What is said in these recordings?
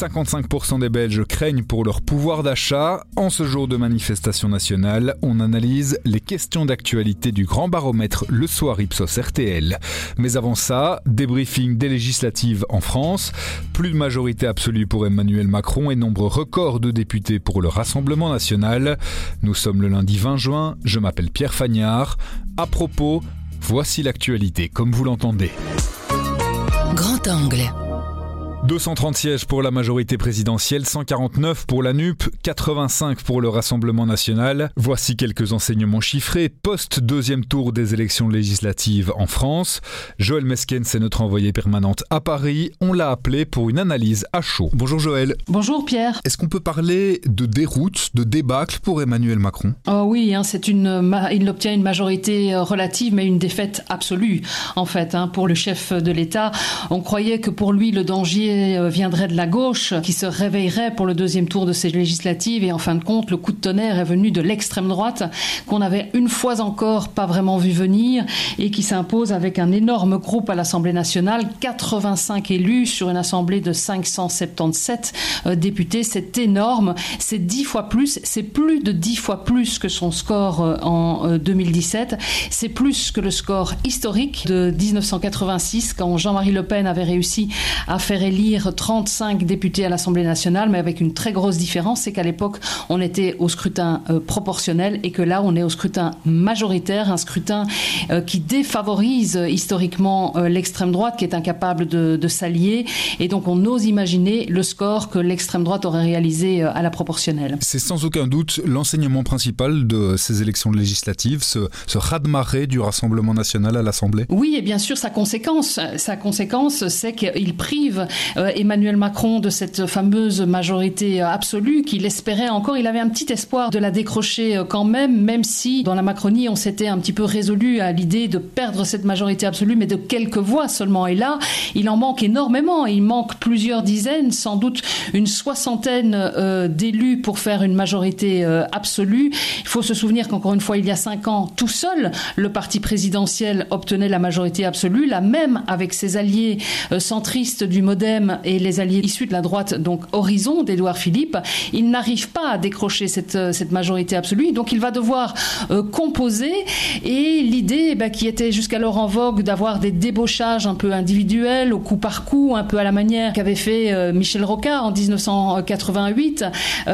55% des Belges craignent pour leur pouvoir d'achat. En ce jour de manifestation nationale, on analyse les questions d'actualité du grand baromètre Le Soir Ipsos RTL. Mais avant ça, débriefing des législatives en France, plus de majorité absolue pour Emmanuel Macron et nombre record de députés pour le Rassemblement national. Nous sommes le lundi 20 juin, je m'appelle Pierre Fagnard. À propos, voici l'actualité comme vous l'entendez. Grand angle. 230 sièges pour la majorité présidentielle, 149 pour la NUP, 85 pour le Rassemblement national. Voici quelques enseignements chiffrés post-deuxième tour des élections législatives en France. Joël Mesken, c'est notre envoyée permanente à Paris. On l'a appelé pour une analyse à chaud. Bonjour Joël. Bonjour Pierre. Est-ce qu'on peut parler de déroute, de débâcle pour Emmanuel Macron? Oh oui, hein, c'est une, il obtient une majorité euh, relative, mais une défaite absolue en fait hein, pour le chef de l'État. On croyait que pour lui le danger euh, viendrait de la gauche, qui se réveillerait pour le deuxième tour de ces législatives. Et en fin de compte, le coup de tonnerre est venu de l'extrême droite, qu'on avait une fois encore pas vraiment vu venir, et qui s'impose avec un énorme groupe à l'Assemblée nationale, 85 élus sur une assemblée de 577 euh, députés. C'est énorme. C'est dix fois plus. C'est plus de dix fois plus que son score euh, en 2017. C'est plus que le score historique de 1986, quand Jean-Marie Le Pen avait réussi à faire élire 35 députés à l'Assemblée nationale, mais avec une très grosse différence, c'est qu'à l'époque, on était au scrutin euh, proportionnel et que là, on est au scrutin majoritaire, un scrutin euh, qui défavorise euh, historiquement l'extrême droite, qui est incapable de, de s'allier. Et donc, on ose imaginer le score que l'extrême droite aurait réalisé à la proportionnelle. C'est sans aucun doute l'enseignement principal de ces élections législatives, ce, ce raz-de-marée du Rassemblement national à l'Assemblée. Oui, et bien sûr, sa conséquence, sa conséquence, c'est qu'il prive euh, Emmanuel Macron de cette fameuse majorité euh, absolue qu'il espérait encore. Il avait un petit espoir de la décrocher euh, quand même, même si dans la Macronie on s'était un petit peu résolu à l'idée de perdre cette majorité absolue, mais de quelques voix seulement. Et là, il en manque énormément. Il manque plusieurs dizaines, sans doute une soixantaine d'élus pour faire une majorité absolue. Il faut se souvenir qu'encore une fois, il y a cinq ans, tout seul, le parti présidentiel obtenait la majorité absolue, la même avec ses alliés centristes du et les alliés issus de la droite, donc Horizon d'Édouard Philippe, il n'arrive pas à décrocher cette, euh, majorité absolue. Donc il va devoir euh, composer. Et l'idée bah, qui était jusqu'alors en vogue d'avoir des débauchages un peu individuels, au coup par coup, un peu à la manière qu'avait fait euh, Michel Rocard en 1988,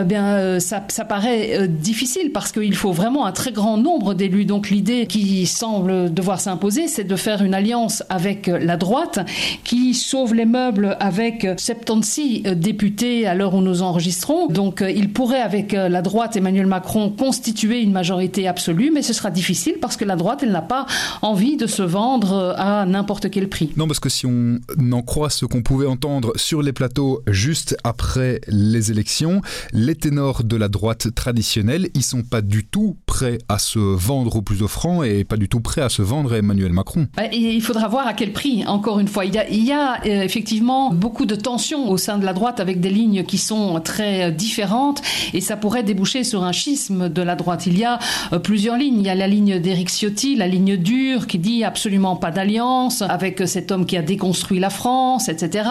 bien, ça, ça paraît difficile parce qu'il faut vraiment un très grand nombre d'élus. Donc l'idée qui semble devoir s'imposer, c'est de faire une alliance avec la droite qui sauve les meubles avec 76 euh, députés à l'heure où nous enregistrons. Donc euh, il pourrait, avec euh, la droite, Emmanuel Macron, constituer une majorité absolue, mais ce sera difficile parce que la droite, elle n'a pas envie de se vendre à n'importe quel prix. Non, parce que si on en croit ce qu'on pouvait entendre sur les plateaux juste après les élections, les ténors de la droite traditionnelle, ils sont pas du tout prêts à se vendre au plus offrant et pas du tout prêts à se vendre à Emmanuel Macron. Bah, il faudra voir à quel prix, encore une fois. Il y a, il y a effectivement beaucoup de tensions au sein de la droite avec des lignes qui sont très différentes et ça pourrait déboucher sur un schisme de la droite. Il y a euh, plusieurs lignes. Il y a la ligne d'Éric Ciotti, la ligne dure qui dit absolument pas d'alliance avec cet homme qui a déconstruit la France, etc.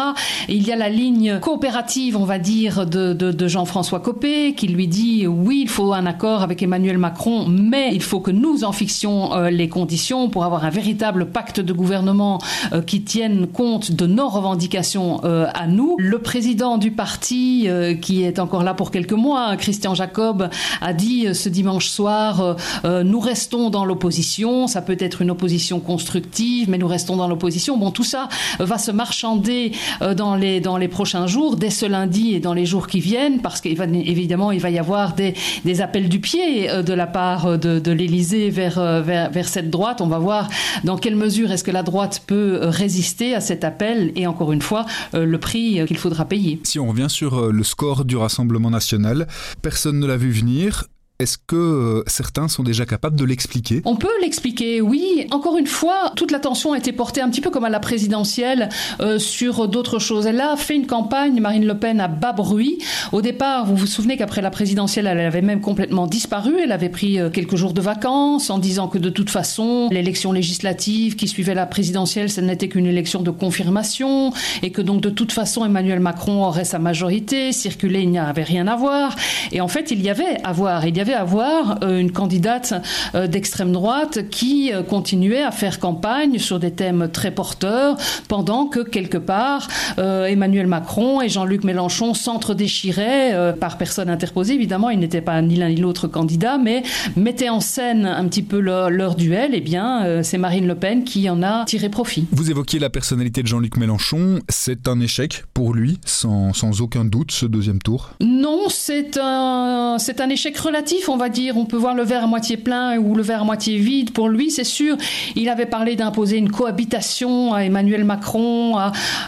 Et il y a la ligne coopérative, on va dire, de, Jean-François Copé qui lui dit oui, il faut un accord avec Emmanuel Macron, mais il faut que nous en fixions euh, les conditions pour avoir un véritable pacte de gouvernement euh, qui tienne compte de nos revendications euh, à nous. Le président du parti, euh, qui est encore là pour quelques mois, Christian Jacob, a dit euh, ce dimanche soir, nous restons dans l'opposition, ça peut être une opposition constructive, mais nous restons dans l'opposition. Bon, tout ça va se marchander dans les, dans les prochains jours, dès ce lundi et dans les jours qui viennent, parce qu'évidemment, il va y avoir des, des appels du pied de la part de, de l'Élysée vers, vers, vers cette droite. On va voir dans quelle mesure est-ce que la droite peut résister à cet appel et encore une fois, euh, le prix qu'il faudra payer. Si on revient sur euh, le score du Rassemblement national, personne ne l'a vu venir. Est-ce que euh, certains sont déjà capables de l'expliquer? On peut l'expliquer, oui. Encore une fois, toute l'attention a été portée un petit peu comme à la présidentielle euh, sur d'autres choses. Elle a fait une campagne, Marine Le Pen, à bas bruit. Au départ, vous vous souvenez qu'après la présidentielle, elle avait même complètement disparu. Elle avait pris euh, quelques jours de vacances en disant que de toute façon, l'élection législative qui suivait la présidentielle, ce n'était qu'une élection de confirmation et que donc de toute façon, Emmanuel Macron aurait sa majorité. Circuler, il n'y avait rien à voir. Et en fait, il y avait à voir. Il y avait à voir euh, une candidate euh, d'extrême droite qui euh, continuait à faire campagne sur des thèmes très porteurs pendant que quelque part Emmanuel Macron et Jean-Luc Mélenchon s'entre-déchiraient par personne interposée. Évidemment, ils n'étaient pas ni l'un ni l'autre candidat, mais mettaient en scène un petit peu leur, duel. Et eh bien, c'est Marine Le Pen qui en a tiré profit. Vous évoquiez la personnalité de Jean-Luc Mélenchon. C'est un échec pour lui, sans, sans aucun doute, ce deuxième tour? Non, c'est un, c'est un échec relatif, on va dire. On peut voir le verre à moitié plein ou le verre à moitié vide. Pour lui, c'est sûr, il avait parlé d'imposer une cohabitation à Emmanuel Macron.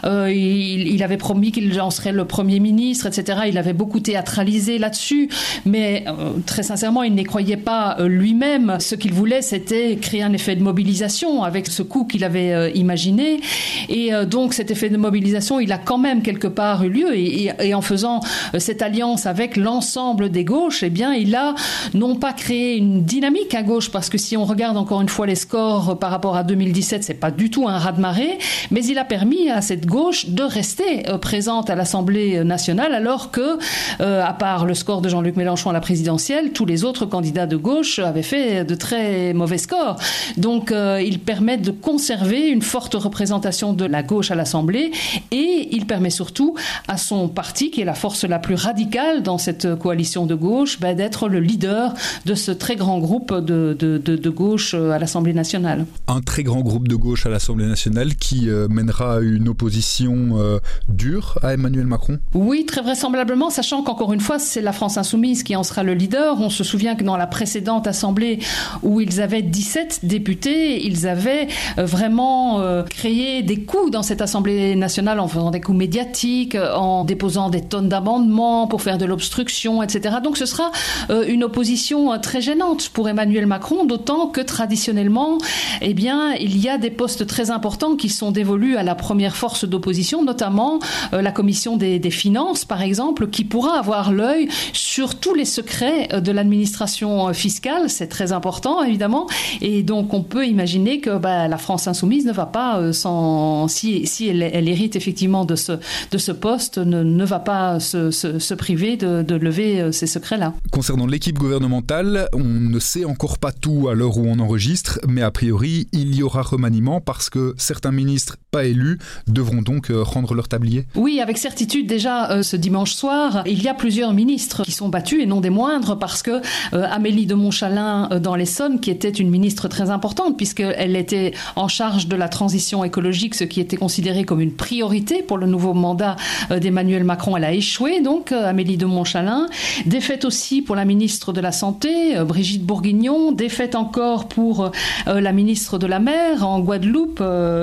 Euh, il, avait promis qu'il en serait le Premier ministre, etc. Il avait beaucoup théâtralisé là-dessus. Mais euh, très sincèrement, il n'y croyait pas euh, lui-même. Ce qu'il voulait, c'était créer un effet de mobilisation avec ce coup qu'il avait imaginé. Et donc, cet effet de mobilisation, il a quand même quelque part eu lieu. Et, et en faisant cette alliance avec l'ensemble des gauches, eh bien, il a non pas créer une dynamique à gauche, parce que si on regarde encore une fois les scores par rapport à 2017, c'est pas du tout un raz-de-marée, mais il a permis à cette gauche de rester euh, présente à l'Assemblée nationale, alors que, euh, à part le score de Jean-Luc Mélenchon à la présidentielle, tous les autres candidats de gauche avaient fait de très mauvais scores. Donc, euh, il permet de conserver une forte représentation de la gauche à l'Assemblée et il permet surtout à son parti, qui est la force la plus radicale dans cette coalition de gauche, ben, d'être le leader de ce très grand groupe de, de, gauche euh, à l'Assemblée nationale. Un très grand groupe de gauche à l'Assemblée nationale qui euh, mènera une opposition euh, dure à Emmanuel Macron? Oui, très vraisemblablement, sachant qu'encore une fois, c'est la France insoumise qui en sera le leader. On se souvient que dans la précédente Assemblée, où ils avaient 17 députés, ils avaient vraiment créé des coups dans cette Assemblée nationale en faisant des coups médiatiques, en déposant des tonnes d'amendements pour faire de l'obstruction, etc. Donc ce sera une opposition euh, très gênante pour Emmanuel Macron, d'autant que traditionnellement, eh bien, il y a des postes très importants qui sont dévolus à la première force d'opposition, notamment euh, la commission des, finances, par exemple, qui pourra avoir l'œil sur tous les secrets euh, de l'administration fiscale. C'est très important, évidemment, et donc on peut imaginer que bah, la France insoumise ne va pas si, elle, hérite effectivement de ce poste, ne, va pas se, se, priver de, de lever ces secrets-là. Concernant l'équipe gouvernementale, on ne sait encore pas tout à l'heure où on enregistre, mais a priori, il y aura remaniement parce que certains ministres pas élus devront donc euh, rendre leur tablier. Oui, avec certitude, déjà euh, ce dimanche soir, il y a plusieurs ministres qui sont battus et non des moindres parce que euh, Amélie de Montchalin dans l'Essonne, qui était une ministre très importante puisqu'elle était en charge de la transition écologique, ce qui était considéré comme une priorité pour le nouveau mandat d'Emmanuel Macron, elle a échoué, donc Amélie de Montchalin. Défaite aussi pour la ministre de la Santé, euh, Brigitte Bourguignon, défaite encore pour euh, euh, la ministre de la Mer en Guadeloupe,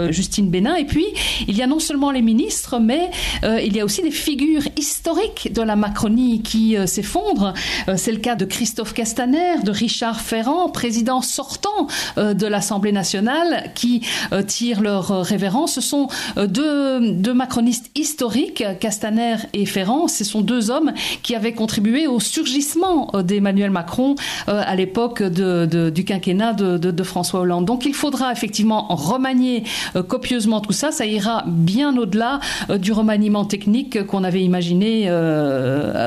Justine Bénin. Et puis, il y a non seulement les ministres, mais il y a aussi des figures historiques de la Macronie qui s'effondrent. C'est le cas de Christophe Castaner, de Richard Ferrand, président sortant de l'Assemblée nationale, qui tirent leur révérence. Ce sont deux, deux macronistes historiques, Castaner et Ferrand. Ce sont deux hommes qui avaient contribué au surgissement d'Emmanuel Macron euh, à l'époque du quinquennat de, François Hollande. Donc il faudra effectivement remanier euh, copieusement tout ça. Ça ira bien au-delà euh, du remaniement technique qu'on avait imaginé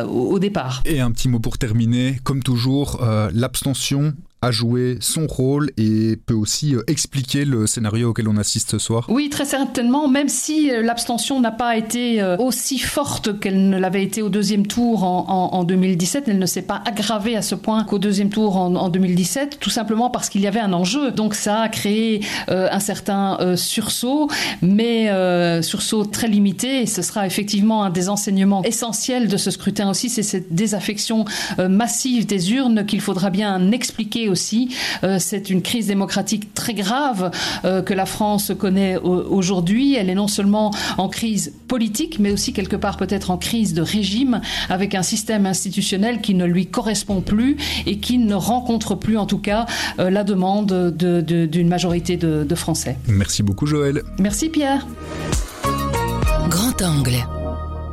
au départ. Et un petit mot pour terminer. Comme toujours, l'abstention a joué son rôle et peut aussi euh, expliquer le scénario auquel on assiste ce soir Oui, très certainement, même si euh, l'abstention n'a pas été euh, aussi forte qu'elle ne l'avait été au deuxième tour en, 2017, elle ne s'est pas aggravée à ce point qu'au deuxième tour en, 2017, tout simplement parce qu'il y avait un enjeu. Donc ça a créé un certain sursaut, mais sursaut très limité, et ce sera effectivement un des enseignements essentiels de ce scrutin aussi, c'est cette désaffection massive des urnes qu'il faudra bien expliquer aussi. C'est une crise démocratique très grave que la France connaît aujourd'hui. Elle est non seulement en crise politique, mais aussi quelque part peut-être en crise de régime, avec un système institutionnel qui ne lui correspond plus et qui ne rencontre plus en tout cas la demande d'une majorité de, de Français. Merci beaucoup Joël. Merci Pierre. Grand angle.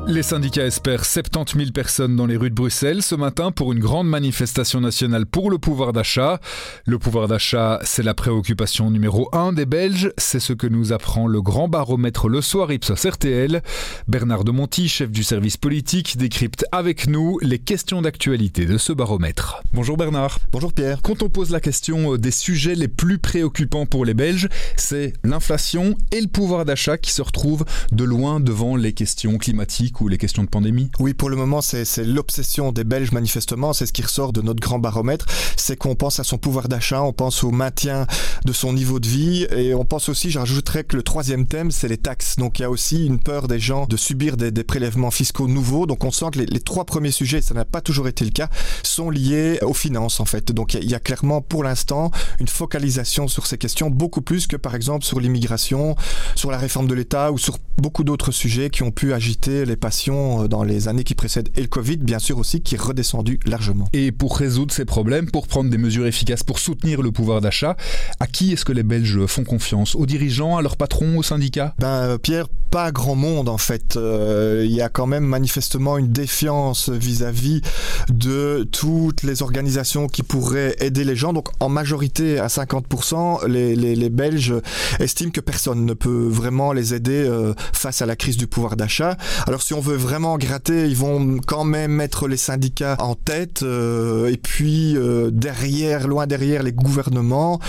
Les syndicats espèrent 70 000 personnes dans les rues de Bruxelles ce matin pour une grande manifestation nationale pour le pouvoir d'achat. Le pouvoir d'achat, c'est la préoccupation numéro un des Belges. C'est ce que nous apprend le grand baromètre Le Soir Ipsos RTL. Bernard de Monti, chef du service politique, décrypte avec nous les questions d'actualité de ce baromètre. Bonjour Bernard. Bonjour Pierre. Quand on pose la question euh, des sujets les plus préoccupants pour les Belges, c'est l'inflation et le pouvoir d'achat qui se retrouvent de loin devant les questions climatiques ou les questions de pandémie Oui, pour le moment, c'est l'obsession des Belges, manifestement. C'est ce qui ressort de notre grand baromètre. C'est qu'on pense à son pouvoir d'achat, on pense au maintien de son niveau de vie et on pense aussi, j'ajouterais que le troisième thème, c'est les taxes. Donc il y a aussi une peur des gens de subir des, prélèvements fiscaux nouveaux. Donc on sent que les, trois premiers sujets, ça n'a pas toujours été le cas, sont liés aux finances en fait. Donc il y, a clairement pour l'instant une focalisation sur ces questions beaucoup plus que par exemple sur l'immigration, sur la réforme de l'État ou sur beaucoup d'autres sujets qui ont pu agiter les euh, dans les années qui précèdent et le Covid, bien sûr aussi, qui est redescendu largement. Et pour résoudre ces problèmes, pour prendre des mesures efficaces pour soutenir le pouvoir d'achat, à qui est-ce que les Belges font confiance? Aux dirigeants, à leurs patrons, aux syndicats? Ben euh, Pierre, pas grand monde en fait. Euh, il y a quand même manifestement une défiance vis-à-vis de toutes les organisations qui pourraient aider les gens. Donc en majorité, à 50%, les, les, les Belges estiment que personne ne peut vraiment les aider face à la crise du pouvoir d'achat. Alors si on veut vraiment gratter, ils vont quand même mettre les syndicats en tête euh, et puis euh, derrière, loin derrière les gouvernements,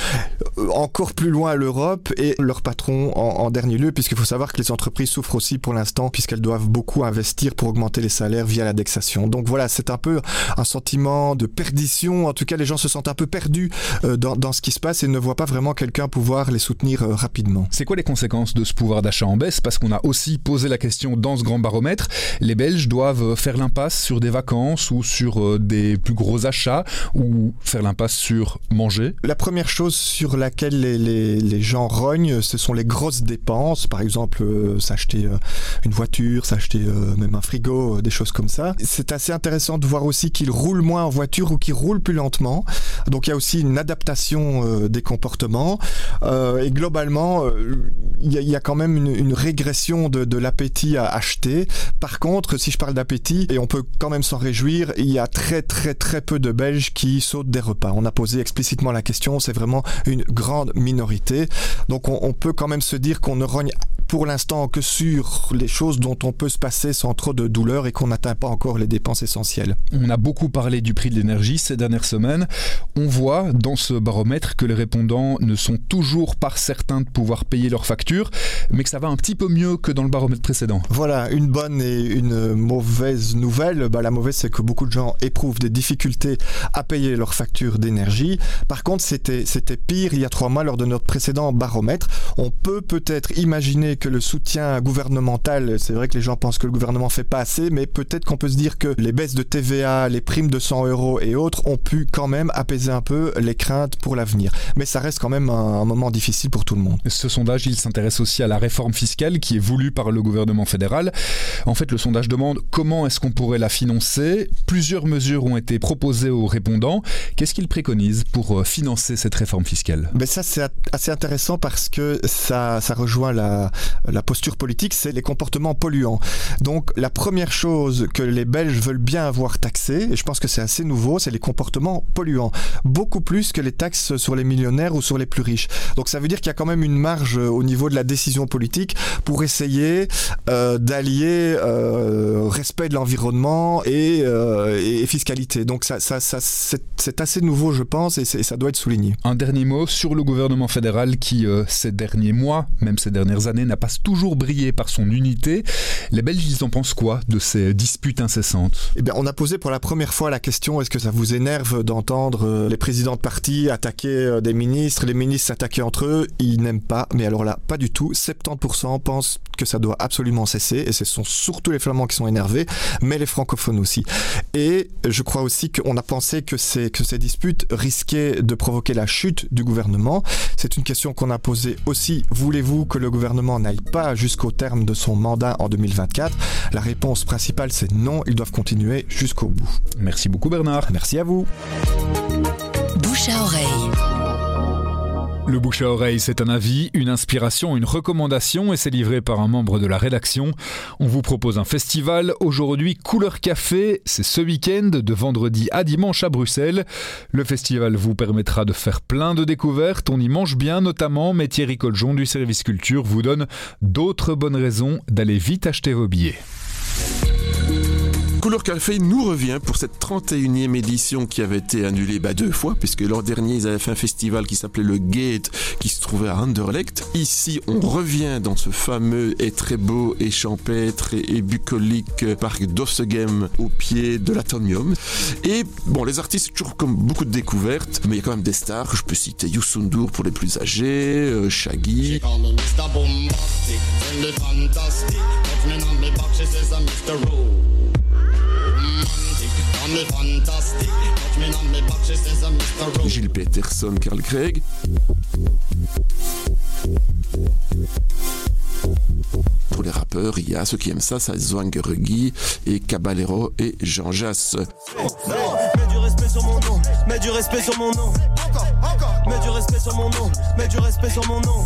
euh, encore plus loin l'Europe et leurs patrons en, dernier lieu, puisqu'il faut savoir que les entreprises souffrent aussi pour l'instant puisqu'elles doivent beaucoup investir pour augmenter les salaires via l'indexation. Donc voilà, c'est un peu un sentiment de perdition. En tout cas, les gens se sentent un peu perdus dans ce qui se passe et ne voient pas vraiment quelqu'un pouvoir les soutenir rapidement. C'est quoi les conséquences de ce pouvoir d'achat en baisse? Parce qu'on a aussi posé la question dans ce grand baromètre les Belges doivent faire l'impasse sur des vacances ou sur euh, des plus gros achats ou faire l'impasse sur manger La première chose sur laquelle les, gens rognent, ce sont les grosses dépenses. Par exemple, euh, s'acheter euh, une voiture, s'acheter euh, même un frigo, euh, des choses comme ça. C'est assez intéressant de voir aussi qu'ils roulent moins en voiture ou qu'ils roulent plus lentement. Donc il y a aussi une adaptation euh, des comportements. et globalement, il y, a quand même une, régression de l'appétit à acheter. Par contre, si je parle d'appétit, et on peut quand même s'en réjouir, il y a très très très peu de Belges qui sautent des repas. On a posé explicitement la question, c'est vraiment une grande minorité. Donc on, on peut quand même se dire qu'on ne rogne pour l'instant que sur les choses dont on peut se passer sans trop de douleur et qu'on n'atteint pas encore les dépenses essentielles. On a beaucoup parlé du prix de l'énergie ces dernières semaines. On voit dans ce baromètre que les répondants ne sont toujours pas certains de pouvoir payer leurs factures, mais que ça va un petit peu mieux que dans le baromètre précédent. Voilà, une bonne et une mauvaise nouvelle. Bah, la mauvaise, c'est que beaucoup de gens éprouvent des difficultés à payer leurs factures d'énergie. Par contre, c'était pire il y a trois mois lors de notre précédent baromètre. On peut peut-être imaginer que le soutien gouvernemental, c'est vrai que les gens pensent que le gouvernement fait pas assez, mais peut-être qu'on peut se dire que les baisses de TVA, les primes de 100 euros et autres ont pu quand même apaiser un peu les craintes pour l'avenir. Mais ça reste quand même un, un moment difficile pour tout le monde. Ce sondage, il s'intéresse aussi à la réforme fiscale qui est voulue par le gouvernement fédéral. En fait, le sondage demande comment est-ce qu'on pourrait la financer. Plusieurs mesures ont été proposées aux répondants. Qu'est-ce qu'ils préconisent pour euh, financer cette réforme fiscale? Mais ça, c'est assez intéressant parce que ça, ça rejoint la, posture politique, c'est les comportements polluants. Donc, la première chose que les Belges veulent bien avoir taxé, et je pense que c'est assez nouveau, c'est les comportements polluants. Beaucoup plus que les taxes sur les millionnaires ou sur les plus riches. Donc, ça veut dire qu'il y a quand même une marge au niveau de la décision politique pour essayer euh, d'allier euh, respect de l'environnement et, euh, et, fiscalité. Donc ça, ça, ça c'est assez nouveau, je pense, et, et, ça doit être souligné. Un dernier mot sur le gouvernement fédéral qui, euh, ces derniers mois, même ces dernières années, n'a pas toujours brillé par son unité. Les Belges, ils en pensent quoi de ces disputes incessantes? Eh bien, on a posé pour la première fois la question est-ce que ça vous énerve d'entendre les présidents de parti attaquer des ministres, les ministres s'attaquer entre eux? Ils n'aiment pas, mais alors là, pas du tout. 70% pensent que ça doit absolument cesser, et ce sont surtout les Flamands qui sont énervés, mais les francophones aussi. Et je crois aussi qu'on a pensé que ces, que ces disputes risquaient de provoquer la chute du gouvernement. C'est une question qu'on a posée aussi. Voulez-vous que le gouvernement n'aille pas jusqu'au terme de son mandat en 2024 La réponse principale, c'est non, ils doivent continuer jusqu'au bout. Merci beaucoup Bernard. Merci à vous. Bouche à oreille. Le bouche à oreille, c'est un avis, une inspiration, une recommandation et c'est livré par un membre de la rédaction. On vous propose un festival. Aujourd'hui, Couleur Café. C'est ce week-end, de vendredi à dimanche à Bruxelles. Le festival vous permettra de faire plein de découvertes. On y mange bien notamment, mais Thierry Coljon du service culture vous donne d'autres bonnes raisons d'aller vite acheter vos billets. Couleur Café nous revient pour cette 31e édition qui avait été annulée bah, deux fois, puisque l'an dernier, ils avaient fait un festival qui s'appelait le Gate, qui se trouvait à Anderlecht. Ici, on revient dans ce fameux et très beau et champêtre et, bucolique parc d'Ossegem au pied de l'Atomium. Et bon, les artistes, toujours comme beaucoup de découvertes, mais il y a quand même des stars. Je peux citer Youssou N'Dour pour les plus âgés, euh, Shaggy. Gilles Peterson, Carl Craig. Pour les rappeurs, il y a ceux qui aiment ça, ça Zwang Reggie et Caballero et Jean Jass. Mets du respect sur mon nom, mets du respect sur mon nom. Mets du respect sur mon nom, mets du respect sur mon nom.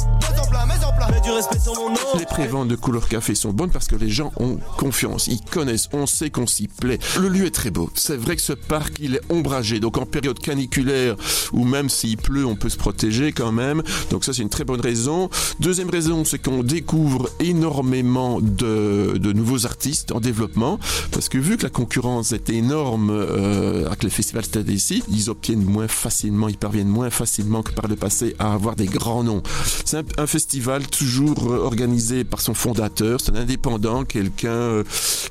Mets du respect sur mon nom. Les préventes de couleur café sont bonnes parce que les gens ont confiance, ils connaissent, on sait qu'on s'y plaît. Le lieu est très beau. C'est vrai que ce parc, il est ombragé, donc en période caniculaire ou même s'il pleut, on peut se protéger quand même. Donc ça, c'est une très bonne raison. Deuxième raison, c'est qu'on découvre énormément de, de, nouveaux artistes en développement parce que vu que la concurrence est énorme euh, avec les festivals stade ici, ils obtiennent moins facilement, ils parviennent moins facilement que par le passé à avoir des grands noms. C'est un, un, festival toujours organisé par son fondateur, c'est un indépendant, quelqu'un euh,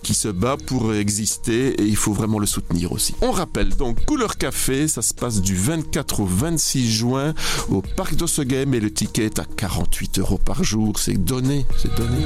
qui se bat pour exister et il faut vraiment le soutenir aussi. On rappelle donc Couleur Café, ça se passe du 24 au 26 juin au parc d'Ossegem et le ticket est à 48 euros par jour. C'est donné, c'est donné.